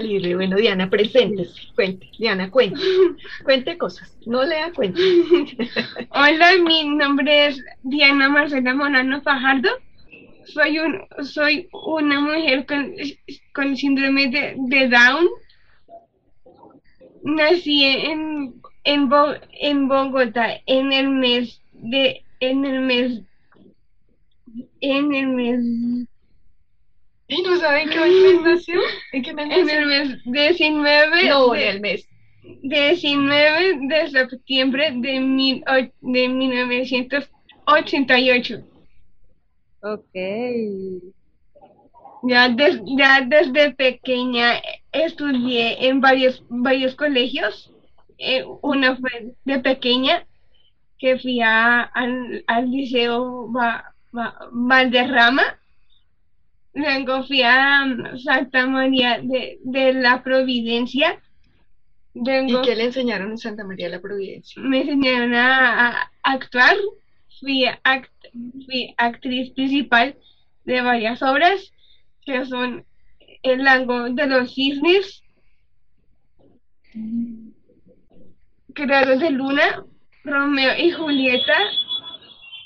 Libre. Bueno, Diana, presente. Cuente. Diana, cuente. Cuente cosas. No lea, cuente. Hola, mi nombre es Diana Marcela Morano Fajardo. Soy, un, soy una mujer con, con síndrome de, de Down. Nací en, en, Bo- en Bogotá en el mes de en el mes en el mes ¿Y no saben qué mes nació? ¿En qué mes en nació? el mes 19 No, de- en el mes. 19 de septiembre de, mil, de 1988. Ok. Ya, des- ya desde pequeña estudié en varios, varios colegios. Eh, una fue de pequeña, que fui a- al, al Liceo Va- Va- Valderrama. Luego fui a Santa María de, de la Providencia. ¿Y qué le enseñaron en Santa María de la Providencia? me enseñaron a, a actuar. Fui, act- fui actriz principal de varias obras, que son El lago de los cisnes, Creador de Luna, Romeo y Julieta,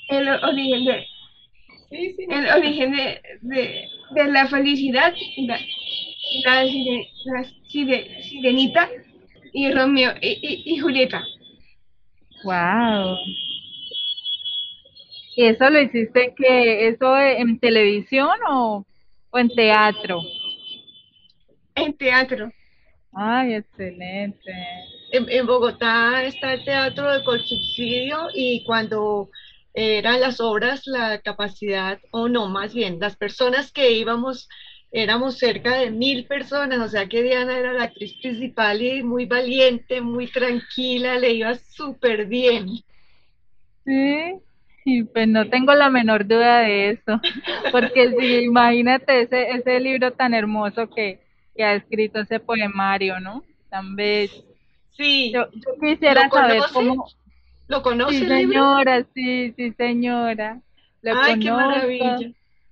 El origen de, Sí, sí. el origen de, de, de la felicidad, la, la, sire- la sire- sirenita y Romeo y, y- y Julieta. Wow. ¿Y eso lo hiciste que eso en televisión o, o en teatro? En teatro. Ay, excelente. En, en Bogotá está el Teatro de Colsubsidio y cuando eran las obras, la capacidad, o no, más bien, las personas que íbamos, éramos cerca de mil personas, o sea que Diana era la actriz principal y muy valiente, muy tranquila, le iba súper bien. Sí, y pues no tengo la menor duda de eso, porque sí, imagínate ese, ese libro tan hermoso que, que ha escrito ese poemario, ¿no? Tan bello. Sí, Yo, yo quisiera ¿Lo saber cómo... ¿lo conoce Sí, el libro? señora, sí, sí, señora. Lo Ay, qué maravilla.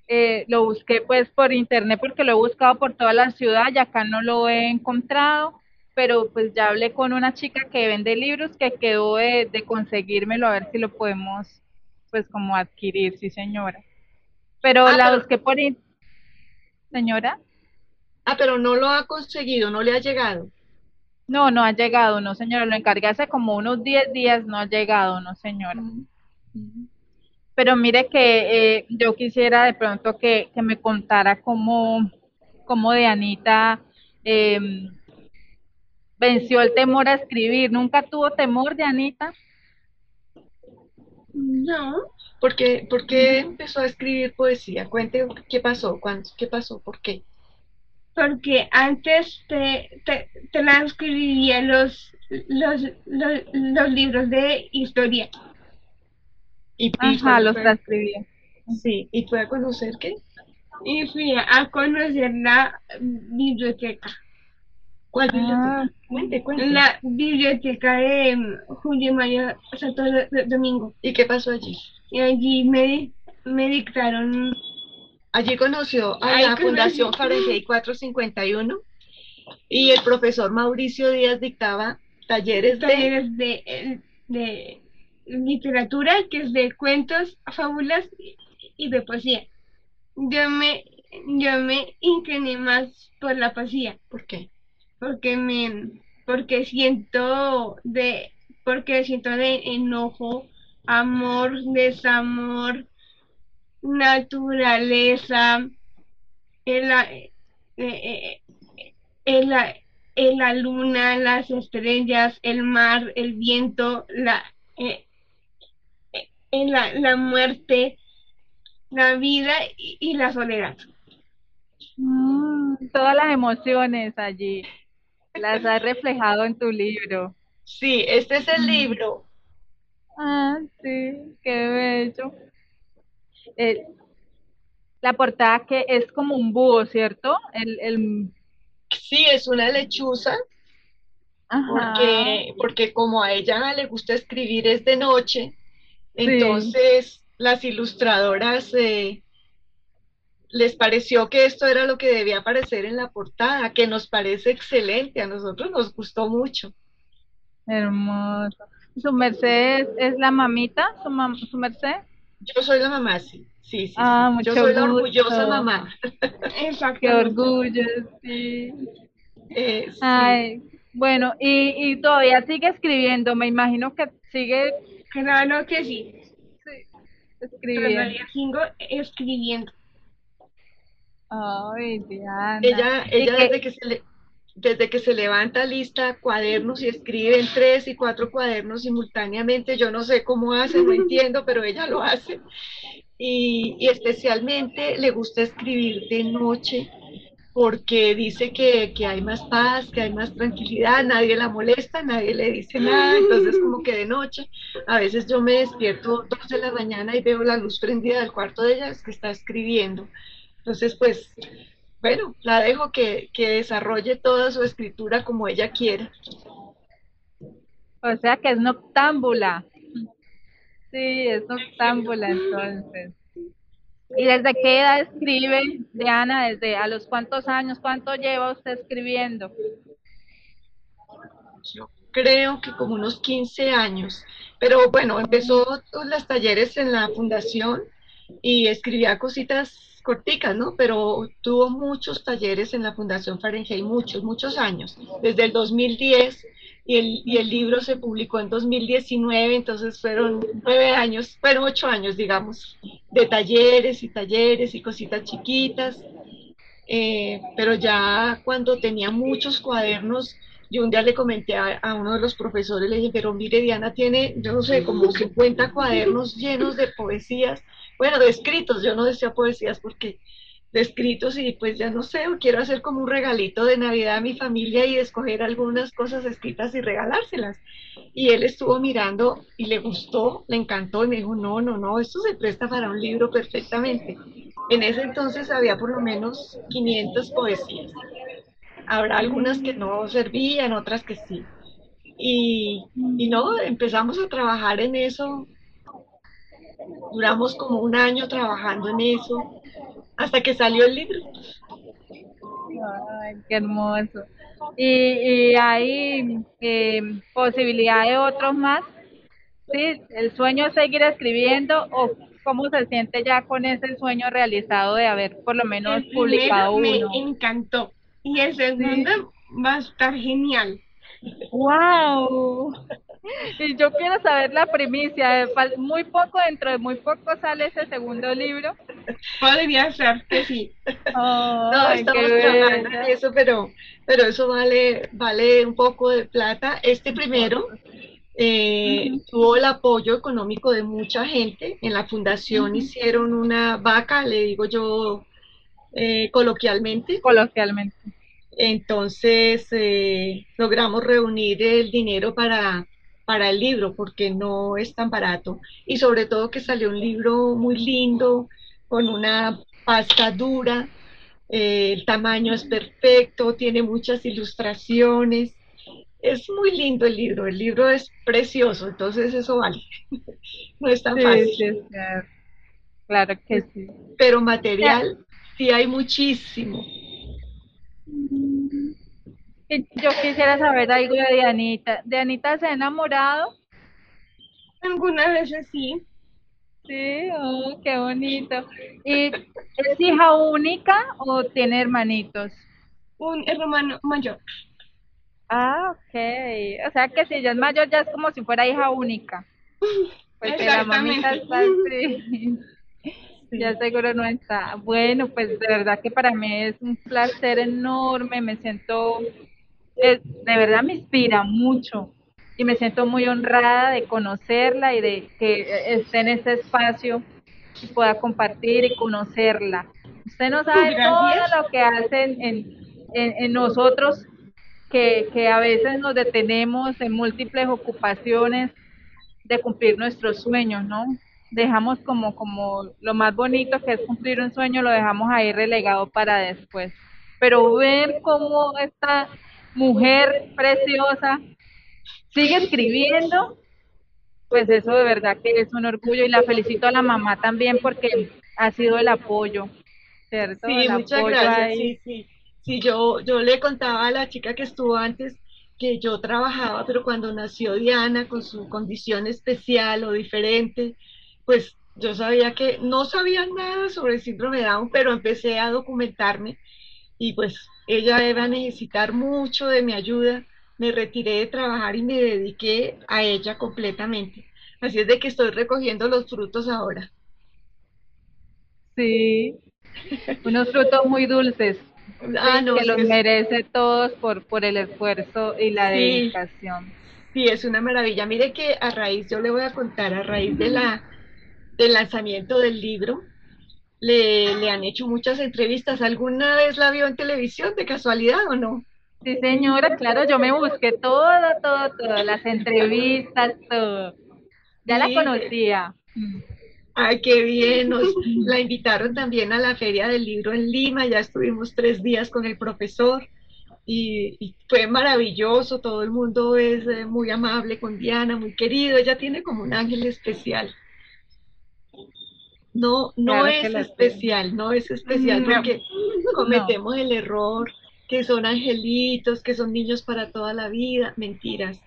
Eh, lo busqué pues por internet porque lo he buscado por toda la ciudad y acá no lo he encontrado, pero pues ya hablé con una chica que vende libros que quedó de, de conseguírmelo a ver si lo podemos pues como adquirir, sí señora. Pero Ah, la pero- busqué por in- señora. Ah, pero no lo ha conseguido, no le ha llegado. No, no ha llegado, no señora, lo encargué hace como unos 10 días, no ha llegado, no señora. Pero mire que eh, yo quisiera de pronto que, que me contara cómo, cómo Dianita em, venció el temor a escribir. ¿Nunca tuvo temor, Dianita? No, ¿Por qué, por qué empezó a escribir poesía? Cuente qué pasó, cuándo, qué pasó, por qué. Porque antes te, te, te transcribía los, los, los, los libros de historia. Y, Ajá, los transcribía. Sí, ¿y fue a conocer qué? Y fui a conocer la biblioteca. ¿Cuál Ah, biblioteca? Cuente, cuente. La biblioteca de mm, Julio María Santo Do- Do- Domingo. ¿Y qué pasó allí? Y allí me, me dictaron Allí conoció a la. Fundación Fahrenheit 451 y el profesor Mauricio Díaz dictaba talleres de... talleres de, de literatura, que es de cuentos, fábulas y- y de poesía. Yo me, yo me incliné más por la poesía, ¿Por qué? porque me, porque siento de, porque siento de enojo, amor, desamor, naturaleza, en la, eh, eh, en la, en la luna, las estrellas, el mar, el viento, la, eh, la, la muerte, la vida y, y la soledad. Mm, todas las emociones allí las has reflejado en tu libro. Sí, este es el libro. Ah, sí, qué bello. Eh, la portada que es como un búho, ¿cierto? El, el... Sí, es una lechuza, Ajá. porque, porque como a ella le gusta escribir es de noche, entonces las ilustradoras eh, les pareció que esto era lo que debía aparecer en la portada, que nos parece excelente, a nosotros nos gustó mucho. Hermoso. ¿Su merced es, es la mamita? ¿Su, mam- su merced? Yo soy la mamá, sí, sí, sí, Ah, sí. mucho Yo soy la orgullosa mamá. Qué Exactamente. orgullo, sí. Eh, sí. Ay, bueno, y, y todavía sigue escribiendo, me imagino que sigue Claro que sí. escribiendo. Todavía sigo escribiendo. Ay, Diana. Ella, ¿Y ella qué- desde que se le, desde que se levanta lista cuadernos y escribe en tres y cuatro cuadernos simultáneamente, yo no sé cómo hace, no entiendo, pero ella lo hace. Y, y especialmente le gusta escribir de noche porque dice que, que hay más paz, que hay más tranquilidad, nadie la molesta, nadie le dice nada, entonces como que de noche, a veces yo me despierto dos de la mañana y veo la luz prendida del cuarto de ella, es que está escribiendo. Entonces, pues, bueno, la dejo que, que desarrolle toda su escritura como ella quiera. O sea que es noctámbula. Sí, es noctámbula entonces. ¿Y desde qué edad escribe, Diana? ¿Desde a los cuántos años? ¿Cuánto lleva usted escribiendo? Yo creo que como unos 15 años, pero bueno, empezó todos los talleres en la fundación y escribía cositas corticas, ¿no? Pero tuvo muchos talleres en la Fundación Fahrenheit, muchos, muchos años, desde el 2010 y el, y el libro se publicó en 2019, entonces fueron nueve años, fueron ocho años, digamos, de talleres y talleres y cositas chiquitas. Eh, pero ya cuando tenía muchos cuadernos, yo un día le comenté a, a, uno de los profesores, le dije, pero mire, Diana tiene, yo no sé, como 50 cuadernos llenos de poesías, bueno, de escritos, yo no decía poesías porque de escritos y pues ya no sé, quiero hacer como un regalito de Navidad a mi familia y escoger algunas cosas escritas y regalárselas. Y él estuvo mirando y le gustó, le encantó y me dijo, no, no, no, esto se presta para un libro perfectamente. En ese entonces había por lo menos 500 poesías. Habrá algunas que no servían, otras que sí. Y, y no, empezamos a trabajar en eso. Duramos como un año trabajando en eso hasta que salió el libro. Ay, qué hermoso. ¿Y, y hay eh, posibilidad de otros más? ¿Sí? ¿El sueño es seguir escribiendo o cómo se siente ya con ese sueño realizado de haber por lo menos El publicado uno? me encantó y el segundo va a estar genial. ¡Wow! Y yo quiero saber la primicia. fal- Muy poco, dentro de muy poco sale ese segundo libro. Podría ser que sí. No, Ay, estamos trabajando en eso, pero, pero eso vale, vale un poco de plata. Este primero eh, tuvo el apoyo económico de mucha gente. En la fundación hicieron una vaca, le digo yo eh, coloquialmente. Coloquialmente. Entonces eh, logramos reunir el dinero para, para el libro, porque no es tan barato. Y sobre todo que salió un libro muy lindo, con una pasta dura, eh, el tamaño es perfecto, tiene muchas ilustraciones. Es muy lindo el libro, el libro es precioso, entonces eso vale. No es tan Sí, fácil, sí. Claro que sí. pero material sí hay muchísimo. Yo quisiera saber algo de Dianita. ¿Dianita se ha enamorado? Algunas veces sí. Sí, oh, qué bonito. ¿Y es hija única o tiene hermanitos? Un hermano mayor. Ah, ok. O sea que si ella es mayor ya es como si fuera hija única. Pues la mamita está así. Ya seguro no está. Bueno, pues de verdad que para mí es un placer enorme. Me siento, de verdad me inspira mucho. y me siento muy honrada de conocerla y de que esté en este espacio y pueda compartir y conocerla. Usted no sabe todo lo que hacen en, en, nosotros, que, que a veces nos detenemos en múltiples ocupaciones de cumplir nuestros sueños, ¿no? Dejamos como, como lo más bonito que es cumplir un sueño, lo dejamos ahí relegado para después. Pero ver cómo esta mujer preciosa sigue escribiendo, pues eso de verdad que es un orgullo y la felicito a la mamá también porque ha sido el apoyo, ¿cierto? Sí, muchas gracias, sí, sí. Sí, yo, yo le contaba a la chica que estuvo antes que yo trabajaba, pero cuando nació Diana con su condición especial o diferente, pues yo sabía que no sabía nada sobre el síndrome de Down, pero empecé a documentarme y pues ella iba a necesitar mucho de mi ayuda. Me retiré de trabajar y me dediqué a ella completamente. Así es de que estoy recogiendo los frutos ahora. Sí, unos frutos muy dulces. Ah, que los merece todos por, por el esfuerzo y la dedicación. Sí, es una maravilla. Mire que a raíz, yo le voy a contar, a raíz de la, del lanzamiento del libro, le, le han hecho muchas entrevistas. ¿Alguna vez la vio en televisión de casualidad o no? Sí, señora, claro, yo me busqué todo, todo, todo, las entrevistas, todo. Ya la conocía. Ay, qué bien. Nos la invitaron también a la Feria del Libro en Lima. Ya estuvimos tres días con el profesor y, fue maravilloso. Todo el mundo es eh, muy amable con Diana, muy querido. Ella tiene como un ángel especial. No, no es especial, no es especial porque cometemos el error que son angelitos, que son niños para toda la vida. Mentiras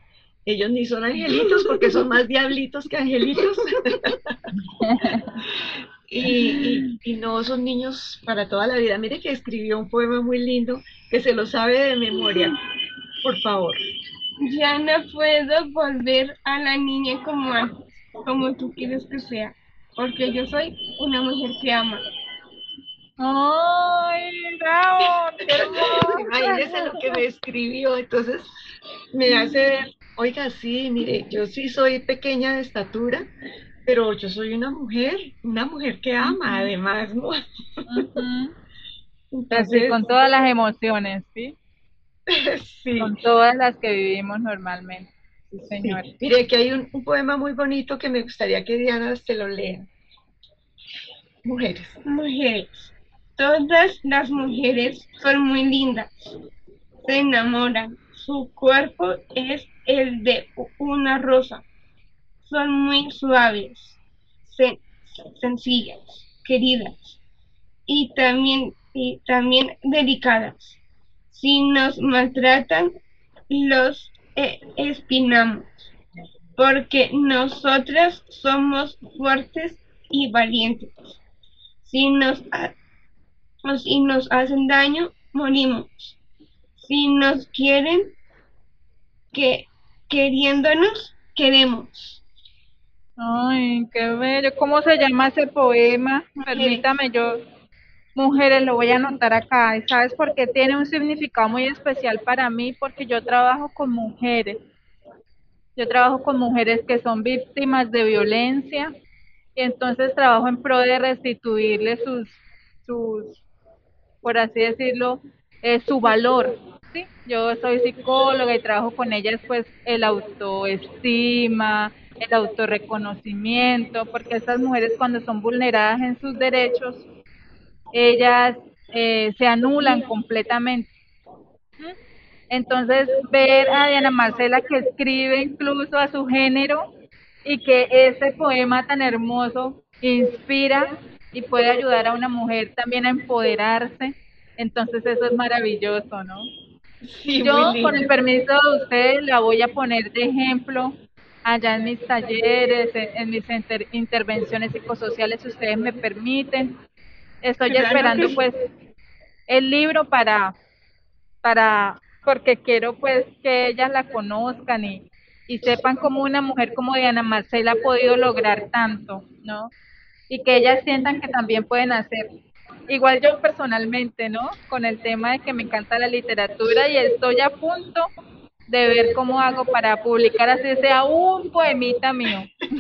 ellos ni son angelitos porque son más diablitos que angelitos. y, no son niños para toda la vida. Mire que escribió un poema muy lindo que se lo sabe de memoria. Por favor. Ya no puedo volver a la niña como antes, como tú quieres que sea, porque yo soy una mujer que ama. ¡Ay, bravo! Imagínese lo que me escribió, entonces me hace ver Oiga, sí, mire, yo sí soy pequeña de estatura, pero yo soy una mujer, una mujer que ama además, ¿no? Entonces, con todas las emociones, ¿sí? sí. Con todas las que vivimos normalmente. Sí, señor. Mire, que hay un, un, poema muy bonito que me gustaría que Diana se lo lea. Mujeres. Mujeres. Todas las mujeres son muy lindas. Se enamoran. Su cuerpo es el de una rosa. Son muy suaves, sencillas, queridas y también, y también delicadas. Si nos maltratan, los espinamos, porque nosotras somos fuertes y valientes. Si nos, si nos hacen daño, morimos. Si nos quieren, que queriéndonos, queremos. Ay, qué bello. ¿Cómo se llama ese poema? Permítame, yo, mujeres, lo voy a anotar acá. ¿Sabes por qué tiene un significado muy especial para mí? Porque yo trabajo con mujeres. Yo trabajo con mujeres que son víctimas de violencia y entonces trabajo en pro de restituirles sus, sus por así decirlo, eh, su valor, yo soy psicóloga y trabajo con ellas pues el autoestima, el autorreconocimiento, porque estas mujeres cuando son vulneradas en sus derechos, ellas eh, se anulan completamente. Entonces, ver a Diana Marcela que escribe incluso a su género y que ese poema tan hermoso inspira y puede ayudar a una mujer también a empoderarse, entonces eso es maravilloso, ¿no? Yo, con el permiso de ustedes, la voy a poner de ejemplo allá en mis talleres, en, mis intervenciones psicosociales, si ustedes me permiten. Estoy esperando, pues, el libro para, para, porque quiero, pues, que ellas la conozcan y, y sepan cómo una mujer como Diana Marcela ha podido lograr tanto, ¿no? Y que ellas sientan que también pueden hacer igual yo personalmente, ¿no? Con el tema de que me encanta la literatura y estoy a punto de ver cómo hago para publicar así sea un poemita mío.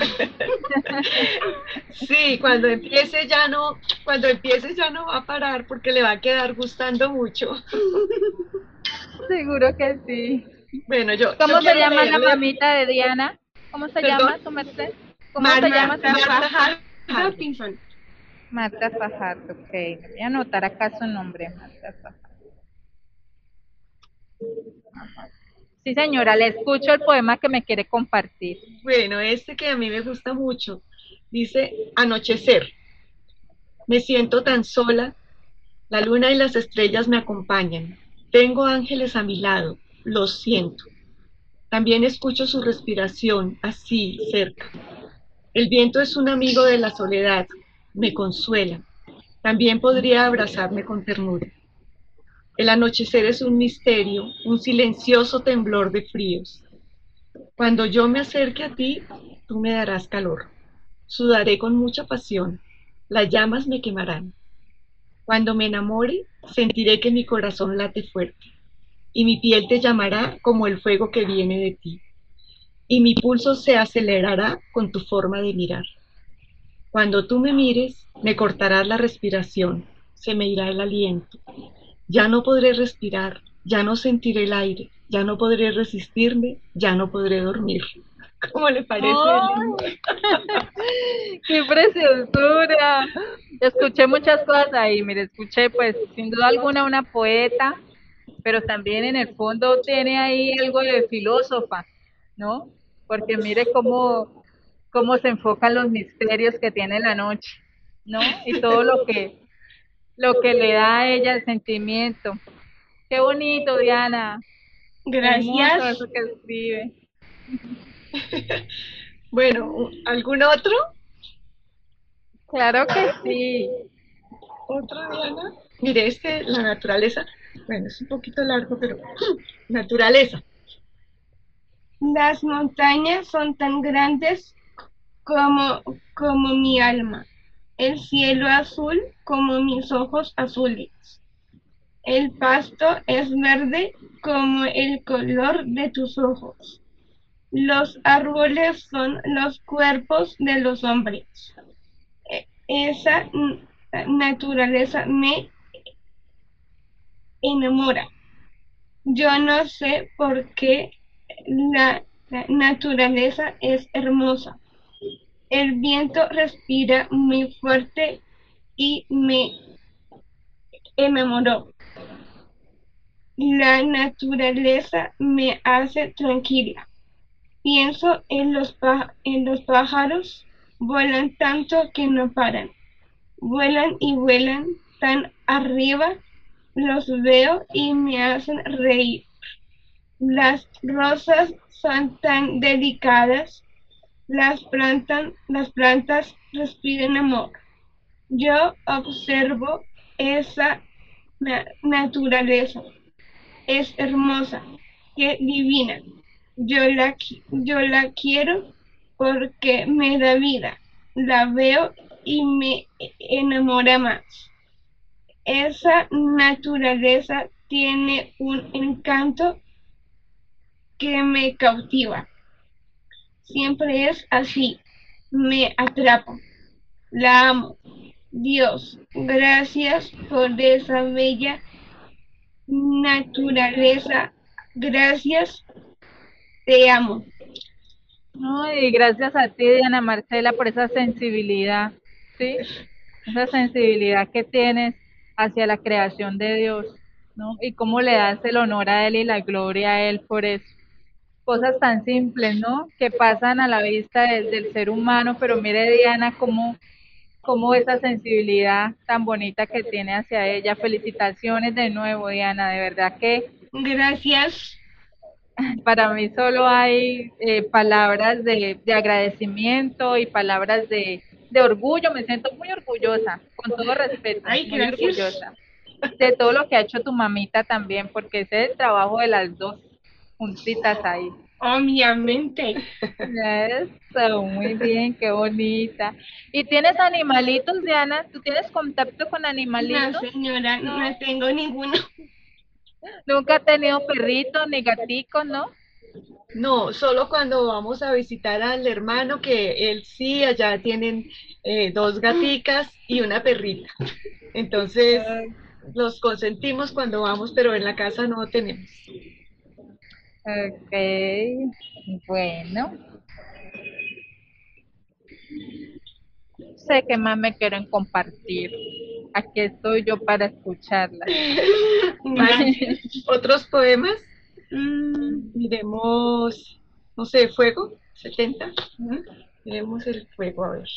Sí, cuando empiece ya no, cuando empiece ya no va a parar porque le va a quedar gustando mucho. Seguro que sí. Bueno, yo. ¿Cómo yo se llama la mamita de Diana? ¿Cómo se ¿Perdón? llama su merced? ¿Cómo se llama su Marta? Fajardo. Marta Fajardo, ok. Voy a anotar acá su nombre, Marta Fajardo. Sí, señora, le escucho el poema que me quiere compartir. Bueno, este que a mí me gusta mucho. Dice, anochecer. Me siento tan sola. La luna y las estrellas me acompañan. Tengo ángeles a mi lado. Los siento. También escucho su respiración, así, cerca. El viento es un amigo de la soledad. Me consuela. También podría abrazarme con ternura. El anochecer es un misterio, un silencioso temblor de fríos. Cuando yo me acerque a ti, tú me darás calor. Sudaré con mucha pasión. Las llamas me quemarán. Cuando me enamore, sentiré que mi corazón late fuerte. Y mi piel te llamará como el fuego que viene de ti. Y mi pulso se acelerará con tu forma de mirar. Cuando tú me mires, me cortarás la respiración, se me irá el aliento. Ya no podré respirar, ya no sentiré el aire, ya no podré resistirme, ya no podré dormir. ¿Cómo le parece? ¡Ay! ¡Qué preciosura! Escuché muchas cosas ahí, mire, escuché pues sin duda alguna una poeta, pero también en el fondo tiene ahí algo de filósofa, ¿no? Porque mire cómo, cómo se enfocan los misterios que tiene la noche, ¿no? Y todo lo que, lo que le da a ella el sentimiento. Qué bonito, Diana. Gracias. eso que escribe. Bueno, ¿algún otro? Claro que sí. ¿Otro, Diana? Mire, este, la naturaleza, bueno, es un poquito largo, pero naturaleza. Las montañas son tan grandes como, como mi alma. El cielo azul como mis ojos azules. El pasto es verde como el color de tus ojos. Los árboles son los cuerpos de los hombres. E- Esa naturaleza me enamora. Yo no sé por qué la naturaleza es hermosa. El viento respira muy fuerte y me enamoró. La naturaleza me hace tranquila. Pienso en los, en los pájaros, vuelan tanto que no paran. Vuelan y vuelan tan arriba, los veo y me hacen reír. Las rosas son tan delicadas, las plantas, las plantas respiran amor. Yo observo esa na- naturaleza. Es hermosa, qué divina. Yo la, yo la quiero porque me da vida. La veo y me enamora más. Esa naturaleza tiene un encanto que me cautiva. Siempre es así. Me atrapa. La amo. Dios, gracias por esa bella naturaleza. Gracias. Te amo. No, y gracias a ti, Diana Marcela, por esa sensibilidad, ¿sí? Esa sensibilidad que tienes hacia la creación de Dios, ¿no? Y cómo le das el honor a Él y la gloria a Él por eso. Cosas tan simples, ¿no? Que pasan a la vista del, del ser humano, pero mire, Diana, cómo, cómo esa sensibilidad tan bonita que tiene hacia ella. Felicitaciones de nuevo, Diana, de verdad que Gracias. para mí solo hay eh, palabras de, de agradecimiento y palabras de, de orgullo. Me siento muy orgullosa, con todo respeto, Ay, muy gracias. orgullosa de todo lo que ha hecho tu mamita también, porque ese es el trabajo de las dos juntitas ahí. Obviamente. Eso, muy bien, qué bonita. ¿Y tienes animalitos, Diana? ¿Tú tienes contacto con No, animalitos? señora, no tengo ninguno. Nunca ha tenido perrito ni gatico, ¿no? No, solo cuando vamos a visitar al hermano, que él sí, allá tienen eh, dos gaticas y una perrita. Entonces, los consentimos cuando vamos, pero en la casa no tenemos. Ok, bueno. Sé que más me quieren compartir. Aquí estoy yo para escucharla. ¿Otros poemas? Mm, miremos, no sé, fuego, 70. Miremos el fuego, a ver.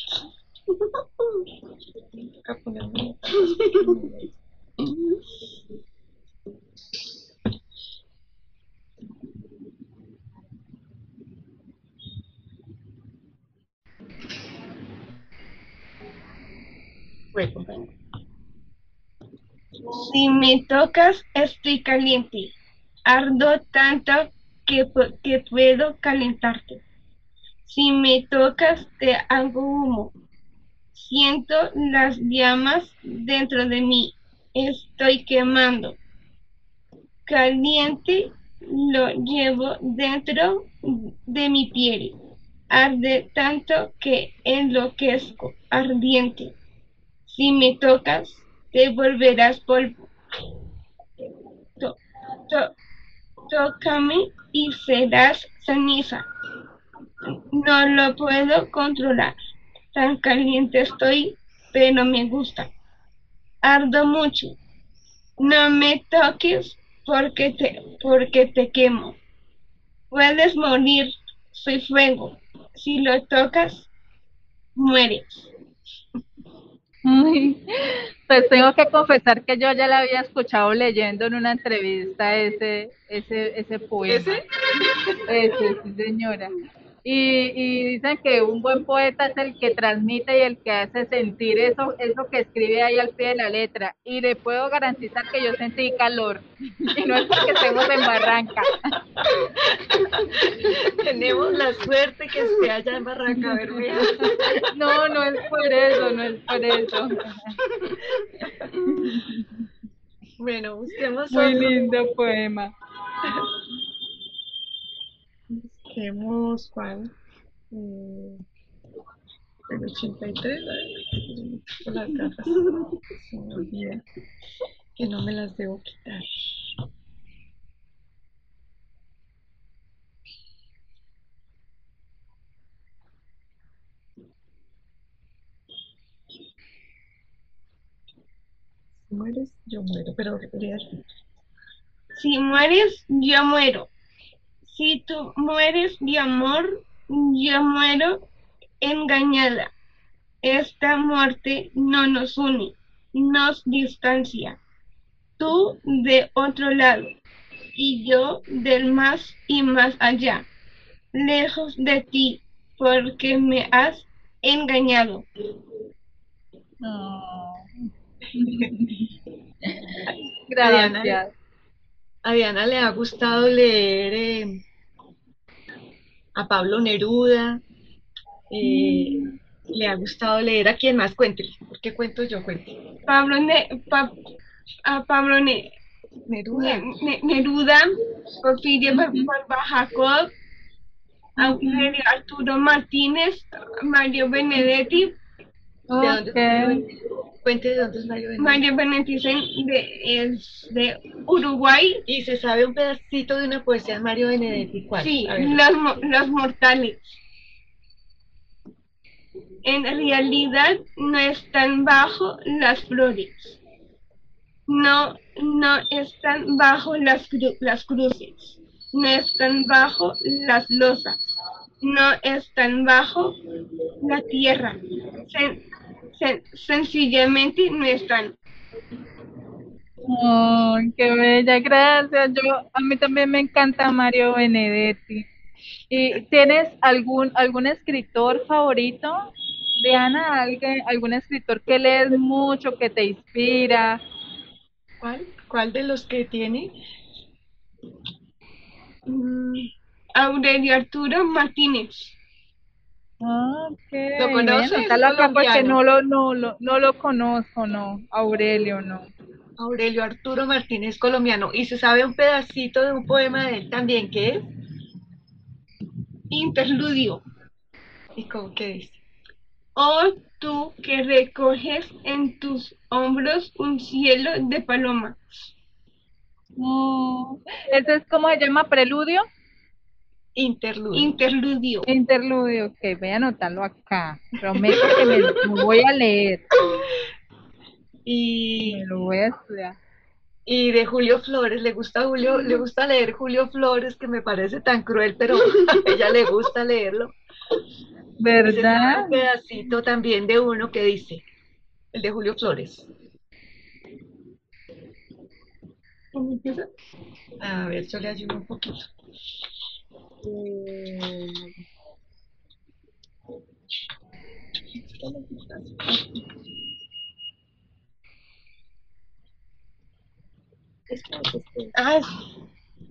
Fuego. Si me tocas, estoy caliente. Ardo tanto que, que puedo calentarte. Si me tocas, te hago humo. Siento las llamas dentro de mí. Estoy quemando. Caliente lo llevo dentro de mi piel. Arde tanto que enloquezco, ardiente. Si me tocas, te volverás polvo. Tócame y serás ceniza. No lo puedo controlar. Tan caliente estoy, pero me gusta. Ardo mucho. No me toques porque te, porque te quemo. Puedes morir, soy fuego. Si lo tocas, mueres. Ay, Pues tengo que confesar que yo ya la había escuchado leyendo en una entrevista ese, ese, ese poema. ¿Ese? Ese, sí, señora. Y, y dicen que un buen poeta es el que transmite y el que hace sentir eso, eso que escribe ahí al pie de la letra. Y le puedo garantizar que yo sentí calor. Y no es porque estemos en Barranca. Tenemos la suerte que esté allá en Barranca Bermeja. No, no es por eso, no es por eso. Bueno, busquemos Muy otro. lindo poema. Busquemos cuál. Mm, El 83. ay, con las gafas. Se me que no me las debo quitar. Si mueres, yo muero, pero. Si mueres, yo muero. Si tú mueres de amor, yo muero engañada. Esta muerte no nos une, nos distancia. Tú de otro lado y yo del más y más allá, lejos de ti, porque me has engañado. Gracias. A Diana le ha gustado leer eh, a Pablo Neruda, eh, le ha gustado leer a quien más cuente, porque cuento yo, cuente. Pablo, Ne- Pa- a Pablo Ne- Neruda. Ne- Ne- Neruda, Porfirio Bar- Barba Jacob, Aurelio Arturo Martínez, Mario Benedetti, ¿De dónde Ok. Cuente de dónde es Mario Benedetti. Mario Benedetti es de, es de Uruguay, Y se sabe un pedacito de una poesía de Mario Benedetti. ¿Cuál? sí, los, los mortales. En realidad no están bajo las flores, no, no están bajo las, cru- las cruces, no están bajo las losas, no están bajo la tierra, Sen- sen- sencillamente no están. Ay, qué bella, gracias. Yo, a mí también me encanta Mario Benedetti. ¿Y tienes algún algún escritor favorito? Diana, ¿alguien, algún escritor que lees mucho, que te inspira? ¿Cuál? ¿Cuál de los que tiene? Mm, Aurelio Arturo Martínez. Ah, ok. ¿Lo conoces? anotarlo acá porque Colombiano. no lo, no, lo, no lo conozco, no. Aurelio, no. Aurelio Arturo Martínez Colombiano. ¿Y se sabe un pedacito de un poema de él también? ¿Qué es? Interludio. ¿Y cómo que dice? Oh, tú que recoges en tus hombros un cielo de paloma. Mm, ¿Eso es como se llama preludio? Interludio. Interludio. Interludio, ok, voy a anotarlo acá. Prometo que me lo voy a leer, y, me lo voy a estudiar. y de Julio Flores, le gusta Julio, le gusta leer Julio Flores, que me parece tan cruel, pero a ella le gusta leerlo. ¿Verdad? un pedacito también de uno que dice, el de Julio Flores. ¿Cómo empieza? A ver, yo le ayudo un poquito.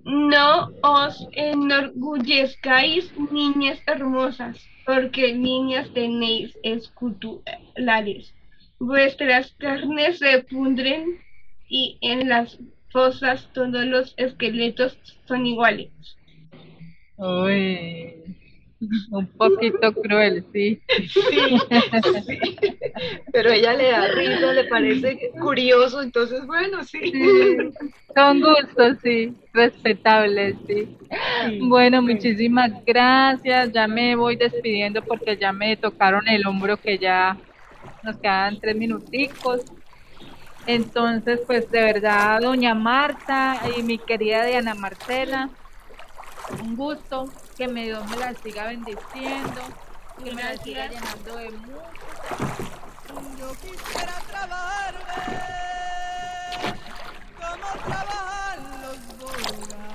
No os enorgullezcáis, niñas hermosas, porque niñas tenéis esculturares. Vuestras carnes se pudren y en las fosas todos los esqueletos son iguales. Uy, un poquito cruel, sí. Sí, sí. Pero ella le da risa, le parece curioso, entonces bueno, sí. Sí, Con gusto, sí, respetable, sí. Sí, Bueno, muchísimas gracias. Ya me voy despidiendo porque ya me tocaron el hombro que ya nos quedan tres minuticos. Entonces, pues de verdad, doña Marta y mi querida Diana Marcela, un gusto que me Dios me la siga bendiciendo, que me la siga llenando de mucho. Yo quisiera trabajar ver cómo trabajan los bogas.